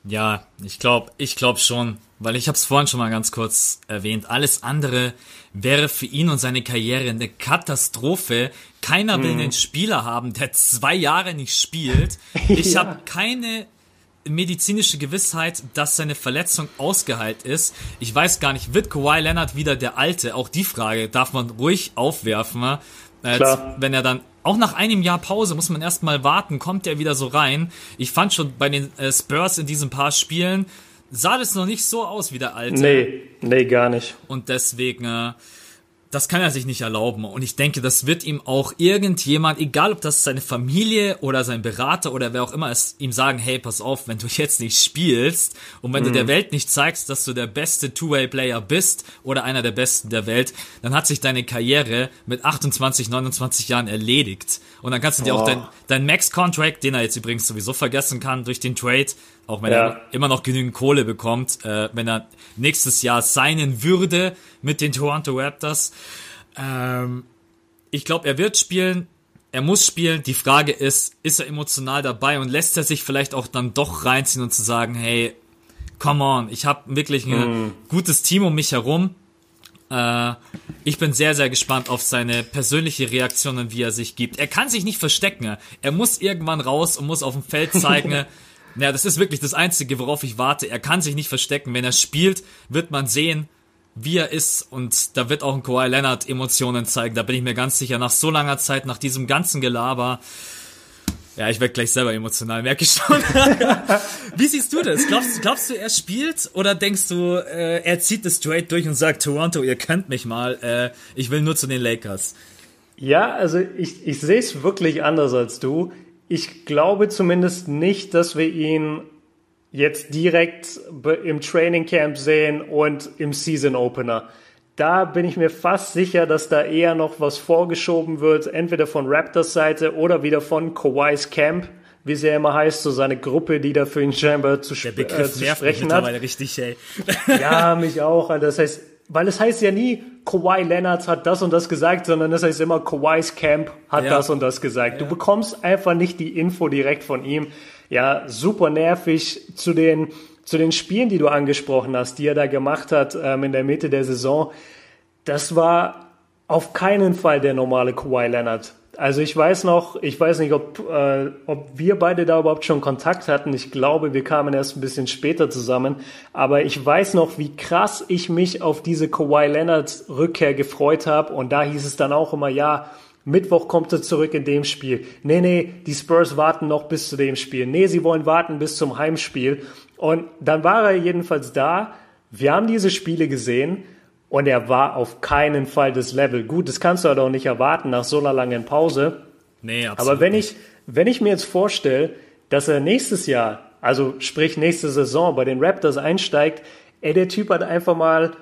Ja, ich glaube, ich glaube schon, weil ich habe es vorhin schon mal ganz kurz erwähnt. Alles andere wäre für ihn und seine Karriere eine Katastrophe. Keiner will hm. einen Spieler haben, der zwei Jahre nicht spielt. Ich ja. habe keine medizinische Gewissheit, dass seine Verletzung ausgeheilt ist. Ich weiß gar nicht, wird Kawhi Leonard wieder der Alte? Auch die Frage darf man ruhig aufwerfen. Äh, wenn er dann auch nach einem Jahr Pause muss man erstmal warten, kommt er wieder so rein. Ich fand schon bei den äh, Spurs in diesen paar Spielen sah das noch nicht so aus wie der alte. Nee, nee, gar nicht. Und deswegen äh, das kann er sich nicht erlauben. Und ich denke, das wird ihm auch irgendjemand, egal ob das seine Familie oder sein Berater oder wer auch immer ist, ihm sagen, hey, pass auf, wenn du jetzt nicht spielst und wenn mhm. du der Welt nicht zeigst, dass du der beste Two-Way-Player bist oder einer der besten der Welt, dann hat sich deine Karriere mit 28, 29 Jahren erledigt. Und dann kannst du dir oh. auch dein, dein Max-Contract, den er jetzt übrigens sowieso vergessen kann durch den Trade, auch wenn ja. er immer noch genügend Kohle bekommt, äh, wenn er nächstes Jahr signen würde mit den Toronto Raptors. Ähm, ich glaube, er wird spielen. Er muss spielen. Die Frage ist, ist er emotional dabei und lässt er sich vielleicht auch dann doch reinziehen und zu sagen, hey, come on, ich habe wirklich ein mm. gutes Team um mich herum. Äh, ich bin sehr, sehr gespannt auf seine persönliche Reaktion und wie er sich gibt. Er kann sich nicht verstecken. Er muss irgendwann raus und muss auf dem Feld zeigen. naja, das ist wirklich das Einzige, worauf ich warte. Er kann sich nicht verstecken. Wenn er spielt, wird man sehen, wie er ist und da wird auch ein Kawhi Leonard Emotionen zeigen. Da bin ich mir ganz sicher. Nach so langer Zeit, nach diesem ganzen Gelaber, ja, ich werde gleich selber emotional, merke ich schon. Wie siehst du das? Glaubst, glaubst du, er spielt oder denkst du, äh, er zieht das straight durch und sagt, Toronto, ihr könnt mich mal, äh, ich will nur zu den Lakers? Ja, also ich, ich sehe es wirklich anders als du. Ich glaube zumindest nicht, dass wir ihn jetzt direkt im Training Camp sehen und im Season Opener. Da bin ich mir fast sicher, dass da eher noch was vorgeschoben wird, entweder von Raptors Seite oder wieder von Kawhi's Camp, wie es ja immer heißt, so seine Gruppe, die da für ihn scheinbar zu, sp äh, zu sprechen hat. richtig, ey. ja, mich auch. Das heißt, weil es heißt ja nie, Kawhi Leonard hat das und das gesagt, sondern es heißt immer, Kawhi's Camp hat ja. das und das gesagt. Ja. Du bekommst einfach nicht die Info direkt von ihm ja, super nervig zu den, zu den Spielen, die du angesprochen hast, die er da gemacht hat ähm, in der Mitte der Saison. Das war auf keinen Fall der normale Kawhi Leonard. Also ich weiß noch, ich weiß nicht, ob, äh, ob wir beide da überhaupt schon Kontakt hatten. Ich glaube, wir kamen erst ein bisschen später zusammen. Aber ich weiß noch, wie krass ich mich auf diese Kawhi Leonard Rückkehr gefreut habe. Und da hieß es dann auch immer, ja, Mittwoch kommt er zurück in dem Spiel. Nee, nee, die Spurs warten noch bis zu dem Spiel. Nee, sie wollen warten bis zum Heimspiel. Und dann war er jedenfalls da. Wir haben diese Spiele gesehen und er war auf keinen Fall das Level. Gut, das kannst du halt auch nicht erwarten nach so einer langen Pause. Nee, absolut. Aber wenn ich, wenn ich mir jetzt vorstelle, dass er nächstes Jahr, also sprich nächste Saison bei den Raptors einsteigt, ey, der Typ hat einfach mal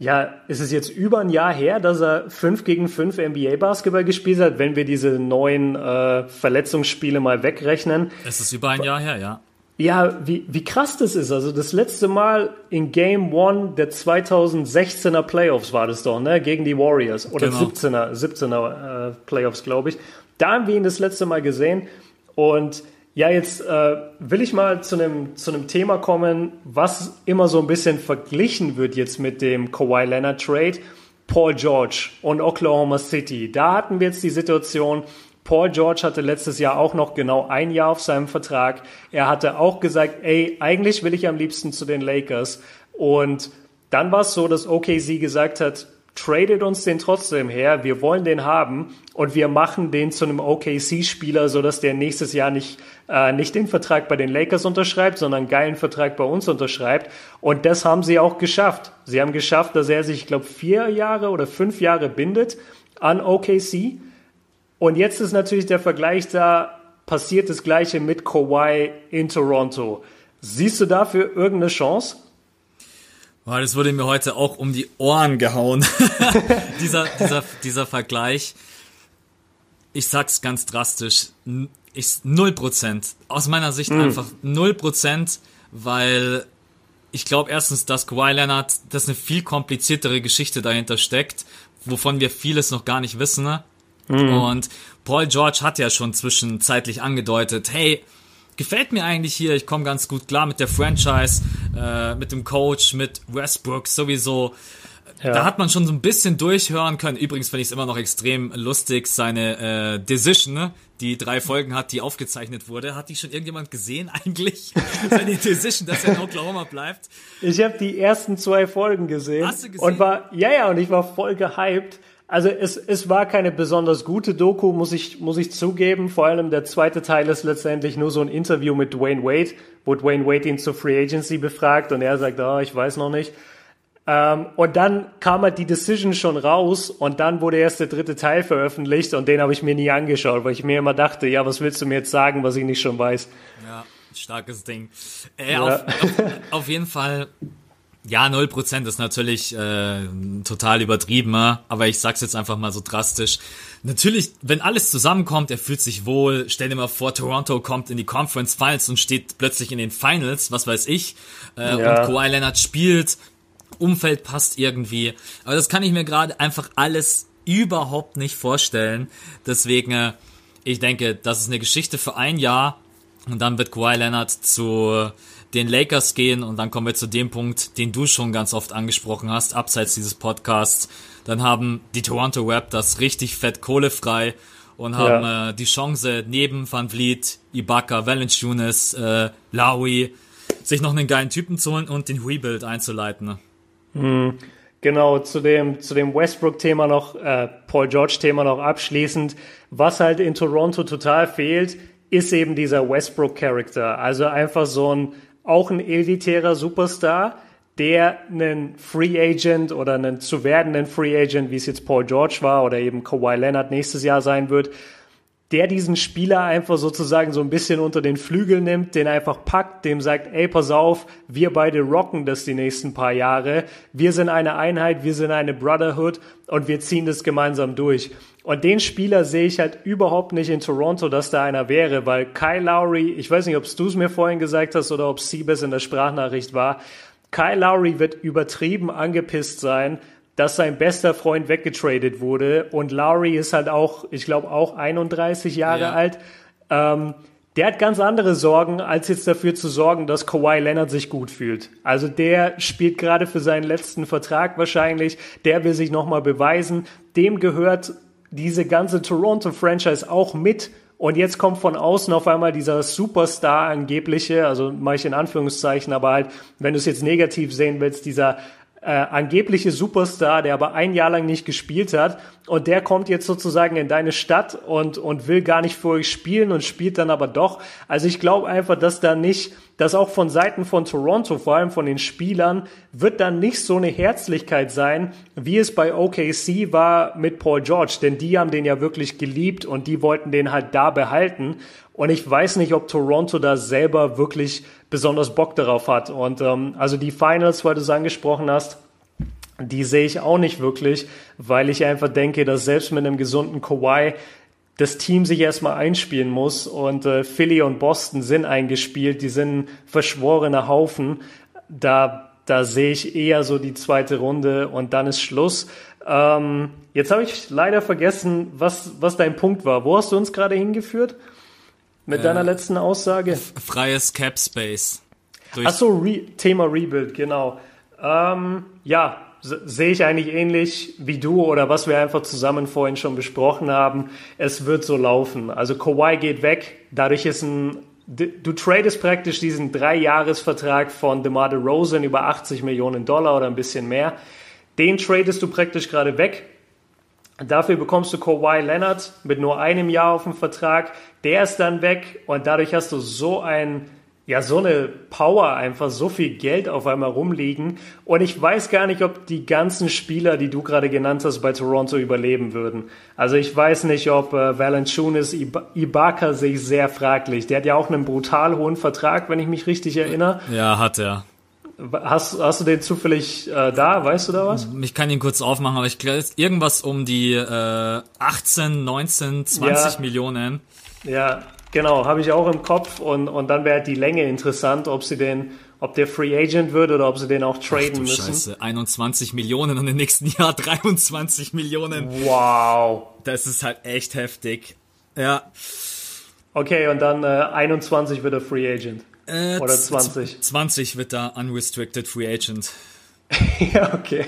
ja, ist es jetzt über ein Jahr her, dass er 5 gegen 5 NBA-Basketball gespielt hat, wenn wir diese neuen äh, Verletzungsspiele mal wegrechnen? Es ist über ein Jahr her, ja. Ja, wie, wie krass das ist. Also das letzte Mal in Game One der 2016er Playoffs war das doch, ne? Gegen die Warriors. Oder genau. 17er, 17er äh, Playoffs, glaube ich. Da haben wir ihn das letzte Mal gesehen. Und ja, jetzt äh, will ich mal zu einem zu einem Thema kommen, was immer so ein bisschen verglichen wird jetzt mit dem Kawhi Leonard Trade. Paul George und Oklahoma City. Da hatten wir jetzt die Situation, Paul George hatte letztes Jahr auch noch genau ein Jahr auf seinem Vertrag. Er hatte auch gesagt, ey, eigentlich will ich am liebsten zu den Lakers. Und dann war es so, dass OKC gesagt hat, tradet uns den trotzdem her, wir wollen den haben und wir machen den zu einem OKC-Spieler, sodass der nächstes Jahr nicht, äh, nicht den Vertrag bei den Lakers unterschreibt, sondern einen geilen Vertrag bei uns unterschreibt. Und das haben sie auch geschafft. Sie haben geschafft, dass er sich, ich glaube, vier Jahre oder fünf Jahre bindet an OKC. Und jetzt ist natürlich der Vergleich da, passiert das gleiche mit Kawhi in Toronto. Siehst du dafür irgendeine Chance? Boah, das wurde mir heute auch um die Ohren gehauen. dieser, dieser, dieser Vergleich. Ich sag's ganz drastisch. Ist null Prozent. Aus meiner Sicht mm. einfach null Prozent, weil ich glaube erstens, dass Kawhi Leonard, dass eine viel kompliziertere Geschichte dahinter steckt, wovon wir vieles noch gar nicht wissen. Mm. Und Paul George hat ja schon zwischenzeitlich angedeutet, hey, gefällt mir eigentlich hier. Ich komme ganz gut klar mit der Franchise, äh, mit dem Coach, mit Westbrook sowieso. Ja. Da hat man schon so ein bisschen durchhören können. Übrigens finde ich es immer noch extrem lustig, seine äh, Decision, ne? die drei Folgen hat, die aufgezeichnet wurde. Hat die schon irgendjemand gesehen eigentlich? seine Decision, dass er in Oklahoma bleibt. Ich habe die ersten zwei Folgen gesehen. Hast du gesehen? Und war, ja, ja, und ich war voll gehypt. Also es, es war keine besonders gute Doku, muss ich, muss ich zugeben. Vor allem der zweite Teil ist letztendlich nur so ein Interview mit Dwayne Wade, wo Dwayne Wade ihn zur Free Agency befragt und er sagt, oh, ich weiß noch nicht. Ähm, und dann kam halt die Decision schon raus und dann wurde erst der dritte Teil veröffentlicht und den habe ich mir nie angeschaut, weil ich mir immer dachte, ja, was willst du mir jetzt sagen, was ich nicht schon weiß? Ja, starkes Ding. Äh, ja. auf, auf, auf jeden Fall Ja, 0% ist natürlich äh, total übertrieben, aber ich sag's jetzt einfach mal so drastisch. Natürlich, wenn alles zusammenkommt, er fühlt sich wohl. Stell dir mal vor, Toronto kommt in die Conference Finals und steht plötzlich in den Finals, was weiß ich. Äh, ja. Und Kawhi Leonard spielt, Umfeld passt irgendwie. Aber das kann ich mir gerade einfach alles überhaupt nicht vorstellen. Deswegen, äh, ich denke, das ist eine Geschichte für ein Jahr und dann wird Kawhi Leonard zu den Lakers gehen und dann kommen wir zu dem Punkt, den du schon ganz oft angesprochen hast, abseits dieses Podcasts. Dann haben die Toronto Raptors richtig fett Kohle frei und haben ja. äh, die Chance neben Van Vliet, Ibaka, Valanciunas, äh, Lowry sich noch einen geilen Typen zu holen und den Rebuild einzuleiten. Mhm. Genau, zu dem, zu dem Westbrook-Thema noch, äh, Paul George-Thema noch abschließend. Was halt in Toronto total fehlt, ist eben dieser Westbrook-Charakter. Also einfach so ein, auch ein elitärer Superstar, der einen Free Agent oder einen zu werdenden Free Agent, wie es jetzt Paul George war oder eben Kawhi Leonard nächstes Jahr sein wird, der diesen Spieler einfach sozusagen so ein bisschen unter den Flügel nimmt, den einfach packt, dem sagt, ey, pass auf, wir beide rocken das die nächsten paar Jahre. Wir sind eine Einheit, wir sind eine Brotherhood und wir ziehen das gemeinsam durch. Und den Spieler sehe ich halt überhaupt nicht in Toronto, dass da einer wäre, weil Kyle Lowry, ich weiß nicht, ob du es mir vorhin gesagt hast oder ob Siebes in der Sprachnachricht war, Kyle Lowry wird übertrieben angepisst sein, dass sein bester Freund weggetradet wurde. Und Lowry ist halt auch, ich glaube, auch 31 Jahre ja. alt. Ähm, der hat ganz andere Sorgen, als jetzt dafür zu sorgen, dass Kawhi Leonard sich gut fühlt. Also der spielt gerade für seinen letzten Vertrag wahrscheinlich. Der will sich nochmal beweisen. Dem gehört diese ganze Toronto-Franchise auch mit. Und jetzt kommt von außen auf einmal dieser Superstar angebliche, also mache ich in Anführungszeichen, aber halt, wenn du es jetzt negativ sehen willst, dieser äh, angebliche Superstar, der aber ein Jahr lang nicht gespielt hat und der kommt jetzt sozusagen in deine Stadt und, und will gar nicht für euch spielen und spielt dann aber doch. Also ich glaube einfach, dass da nicht, dass auch von Seiten von Toronto, vor allem von den Spielern, wird dann nicht so eine Herzlichkeit sein, wie es bei OKC war mit Paul George, denn die haben den ja wirklich geliebt und die wollten den halt da behalten. Und ich weiß nicht, ob Toronto da selber wirklich besonders Bock darauf hat. Und ähm, also die Finals, weil du es angesprochen hast, die sehe ich auch nicht wirklich, weil ich einfach denke, dass selbst mit einem gesunden Kawhi das Team sich erstmal einspielen muss und äh, Philly und Boston sind eingespielt, die sind verschworene Haufen. Da, da sehe ich eher so die zweite Runde und dann ist Schluss. Ähm, jetzt habe ich leider vergessen, was, was dein Punkt war. Wo hast du uns gerade hingeführt? Mit äh, deiner letzten Aussage? Freies Cap Space. Achso, Re Thema Rebuild, genau. Ähm, ja, sehe ich eigentlich ähnlich wie du oder was wir einfach zusammen vorhin schon besprochen haben. Es wird so laufen. Also Kawhi geht weg, dadurch ist ein Du tradest praktisch diesen Drei-Jahres-Vertrag von DeMar DeRozan über 80 Millionen Dollar oder ein bisschen mehr. Den tradest du praktisch gerade weg Dafür bekommst du Kawhi Leonard mit nur einem Jahr auf dem Vertrag. Der ist dann weg und dadurch hast du so ein, ja, so eine Power einfach, so viel Geld auf einmal rumliegen. Und ich weiß gar nicht, ob die ganzen Spieler, die du gerade genannt hast, bei Toronto überleben würden. Also ich weiß nicht, ob äh, Valanciunas, Ibaka sehe ich sehr fraglich. Der hat ja auch einen brutal hohen Vertrag, wenn ich mich richtig erinnere. Ja, hat er. Hast, hast du den zufällig äh, da? Weißt du da was? Ich kann ihn kurz aufmachen, aber ich glaube, irgendwas um die äh, 18, 19, 20 ja. Millionen. Ja, genau, habe ich auch im Kopf und, und dann wäre die Länge interessant, ob sie den, ob der Free Agent wird oder ob sie den auch traden Ach, du müssen. Scheiße, 21 Millionen und im nächsten Jahr 23 Millionen. Wow. Das ist halt echt heftig. Ja. Okay, und dann äh, 21 wird er Free Agent. Äh, Oder 20? 20 wird da Unrestricted Free Agent. ja, okay.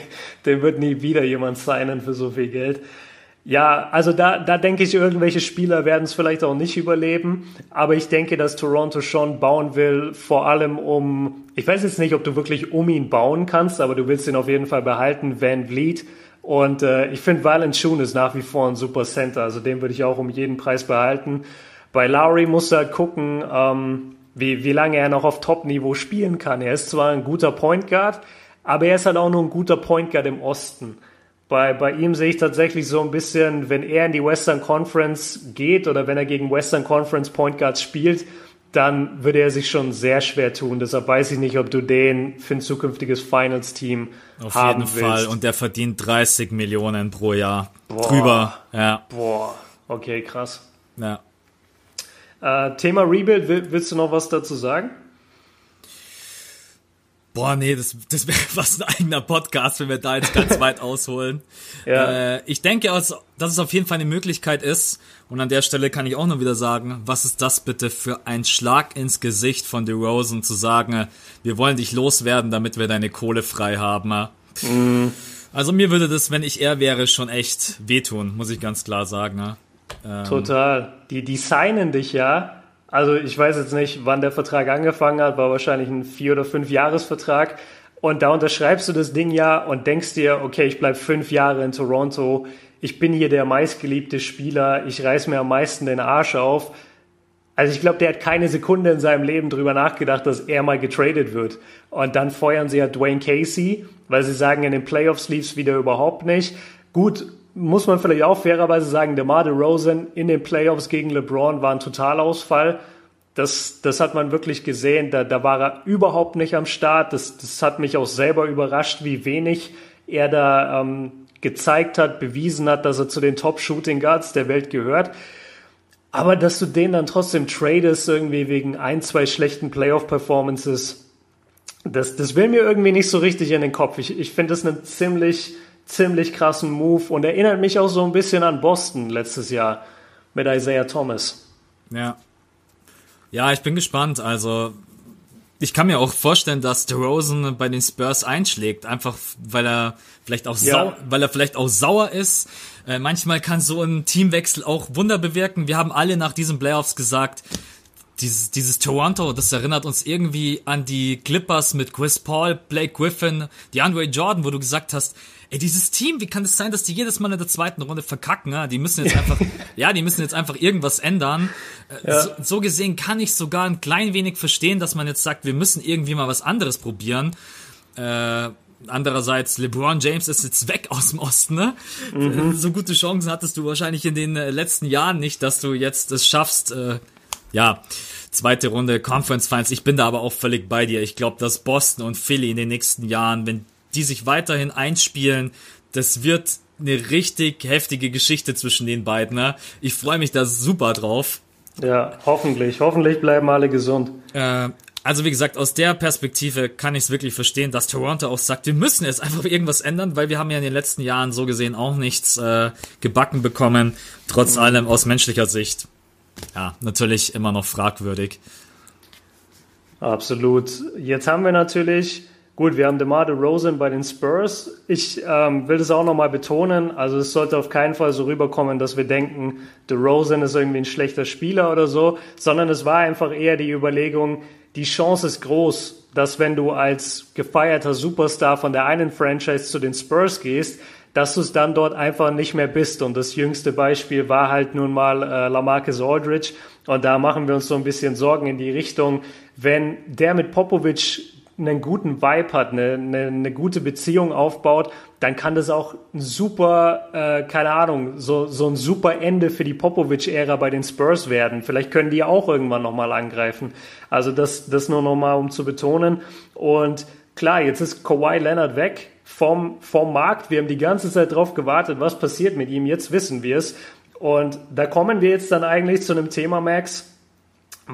Den wird nie wieder jemand signen für so viel Geld. Ja, also da, da denke ich, irgendwelche Spieler werden es vielleicht auch nicht überleben. Aber ich denke, dass Toronto schon bauen will, vor allem um, ich weiß jetzt nicht, ob du wirklich um ihn bauen kannst, aber du willst ihn auf jeden Fall behalten, Van Vliet. Und äh, ich finde, ist nach wie vor ein super Center. Also den würde ich auch um jeden Preis behalten. Bei Lowry muss er halt gucken, ähm, wie, wie lange er noch auf Top-Niveau spielen kann. Er ist zwar ein guter Point Guard, aber er ist halt auch nur ein guter Point Guard im Osten. Bei, bei ihm sehe ich tatsächlich so ein bisschen, wenn er in die Western Conference geht oder wenn er gegen Western Conference Point Guards spielt, dann würde er sich schon sehr schwer tun. Deshalb weiß ich nicht, ob du den für ein zukünftiges Finals-Team haben willst. Auf jeden Fall. Und der verdient 30 Millionen pro Jahr. Boah. Drüber, ja. Boah, okay, krass. Ja. Äh, Thema Rebuild, willst du noch was dazu sagen? Boah, nee, das, das wäre fast ein eigener Podcast, wenn wir da jetzt ganz weit ausholen. Ja. Äh, ich denke, dass es auf jeden Fall eine Möglichkeit ist. Und an der Stelle kann ich auch noch wieder sagen, was ist das bitte für ein Schlag ins Gesicht von DeRozan zu sagen, wir wollen dich loswerden, damit wir deine Kohle frei haben. Mhm. Also mir würde das, wenn ich er wäre, schon echt wehtun, muss ich ganz klar sagen. Ähm, Total. Die, die signen dich ja also ich weiß jetzt nicht, wann der Vertrag angefangen hat, war wahrscheinlich ein vier oder fünf Jahresvertrag. Und da unterschreibst du das Ding ja und denkst dir, okay, ich bleib fünf Jahre in Toronto, ich bin hier der meistgeliebte Spieler, ich reiß mir am meisten den Arsch auf. Also ich glaube, der hat keine Sekunde in seinem Leben drüber nachgedacht, dass er mal getradet wird. Und dann feuern sie ja Dwayne Casey, weil sie sagen, in den Playoffs lief's wieder überhaupt nicht. Gut, muss man vielleicht auch fairerweise sagen, der DeMar Rosen in den Playoffs gegen LeBron war ein Totalausfall. Das, das hat man wirklich gesehen. Da, da war er überhaupt nicht am Start. Das, das hat mich auch selber überrascht, wie wenig er da ähm, gezeigt hat, bewiesen hat, dass er zu den Top-Shooting Guards der Welt gehört. Aber dass du den dann trotzdem tradest, irgendwie wegen ein, zwei schlechten Playoff-Performances, das, das will mir irgendwie nicht so richtig in den Kopf. Ich, ich finde das eine ziemlich ziemlich krassen Move und erinnert mich auch so ein bisschen an Boston letztes Jahr mit Isaiah Thomas. Ja. Ja, ich bin gespannt. Also, ich kann mir auch vorstellen, dass DeRozan bei den Spurs einschlägt, einfach weil er vielleicht auch ja. sau weil er vielleicht auch sauer ist. Äh, manchmal kann so ein Teamwechsel auch Wunder bewirken. Wir haben alle nach diesen Playoffs gesagt, dieses, dieses Toronto, das erinnert uns irgendwie an die Clippers mit Chris Paul, Blake Griffin, die Andre Jordan, wo du gesagt hast, ey, dieses Team, wie kann es das sein, dass die jedes Mal in der zweiten Runde verkacken? Ja? Die müssen jetzt einfach, ja, die müssen jetzt einfach irgendwas ändern. Äh, ja. So, so, gesehen kann ich sogar ein klein wenig verstehen, dass man jetzt sagt, wir müssen irgendwie mal was anderes probieren. Äh, andererseits, LeBron James ist jetzt weg aus dem Osten, ne? Mhm. So gute Chancen hattest du wahrscheinlich in den äh, letzten Jahren nicht, dass du jetzt es schaffst, äh, ja, zweite Runde Conference Finals. Ich bin da aber auch völlig bei dir. Ich glaube, dass Boston und Philly in den nächsten Jahren, wenn die sich weiterhin einspielen. Das wird eine richtig heftige Geschichte zwischen den beiden. Ne? Ich freue mich da super drauf. Ja, hoffentlich. Hoffentlich bleiben alle gesund. Äh, also wie gesagt, aus der Perspektive kann ich es wirklich verstehen, dass Toronto auch sagt, wir müssen jetzt einfach irgendwas ändern, weil wir haben ja in den letzten Jahren so gesehen auch nichts äh, gebacken bekommen. Trotz mhm. allem aus menschlicher Sicht. Ja, natürlich immer noch fragwürdig. Absolut. Jetzt haben wir natürlich Gut, wir haben DeMar DeRozan bei den Spurs. Ich ähm, will das auch nochmal betonen. Also es sollte auf keinen Fall so rüberkommen, dass wir denken, DeRozan ist irgendwie ein schlechter Spieler oder so, sondern es war einfach eher die Überlegung, die Chance ist groß, dass wenn du als gefeierter Superstar von der einen Franchise zu den Spurs gehst, dass du es dann dort einfach nicht mehr bist. Und das jüngste Beispiel war halt nun mal äh, Lamarcus Aldridge. Und da machen wir uns so ein bisschen Sorgen in die Richtung, wenn der mit Popovic einen guten Vibe hat, eine, eine, eine gute Beziehung aufbaut, dann kann das auch ein super, äh, keine Ahnung, so, so ein super Ende für die Popovic-Ära bei den Spurs werden. Vielleicht können die auch irgendwann nochmal angreifen. Also das, das nur nochmal, um zu betonen. Und klar, jetzt ist Kawhi Leonard weg vom, vom Markt. Wir haben die ganze Zeit drauf gewartet, was passiert mit ihm. Jetzt wissen wir es. Und da kommen wir jetzt dann eigentlich zu einem Thema, Max,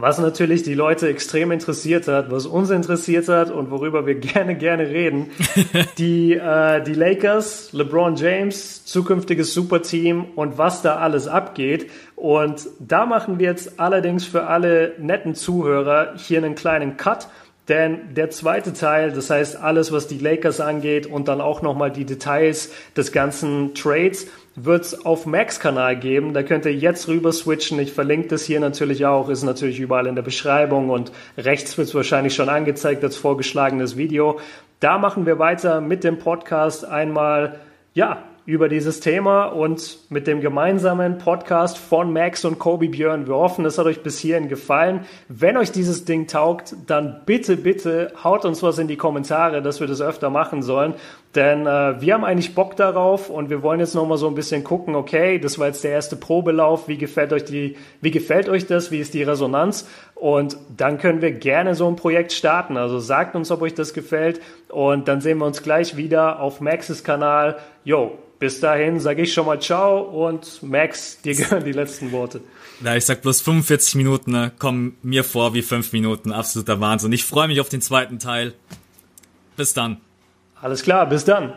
was natürlich die Leute extrem interessiert hat, was uns interessiert hat und worüber wir gerne, gerne reden. die, äh, die Lakers, LeBron James, zukünftiges Superteam und was da alles abgeht. Und da machen wir jetzt allerdings für alle netten Zuhörer hier einen kleinen Cut. Denn der zweite Teil, das heißt alles, was die Lakers angeht und dann auch nochmal die Details des ganzen Trades, wird es auf Max-Kanal geben. Da könnt ihr jetzt rüber switchen. Ich verlinke das hier natürlich auch, ist natürlich überall in der Beschreibung und rechts wird es wahrscheinlich schon angezeigt als vorgeschlagenes Video. Da machen wir weiter mit dem Podcast einmal, ja, über dieses Thema und mit dem gemeinsamen Podcast von Max und Kobe Björn. Wir hoffen, es hat euch bis hierhin gefallen. Wenn euch dieses Ding taugt, dann bitte, bitte haut uns was in die Kommentare, dass wir das öfter machen sollen. Denn äh, wir haben eigentlich Bock darauf und wir wollen jetzt nochmal so ein bisschen gucken, okay, das war jetzt der erste Probelauf, wie gefällt euch die, wie gefällt euch das, wie ist die Resonanz? Und dann können wir gerne so ein Projekt starten. Also sagt uns, ob euch das gefällt. Und dann sehen wir uns gleich wieder auf Maxes Kanal. Jo, bis dahin sage ich schon mal Ciao und Max, dir gehören die letzten Worte. Ja, ich sag bloß 45 Minuten ne, kommen mir vor wie 5 Minuten. Absoluter Wahnsinn. Ich freue mich auf den zweiten Teil. Bis dann. Alles klar, bis dann.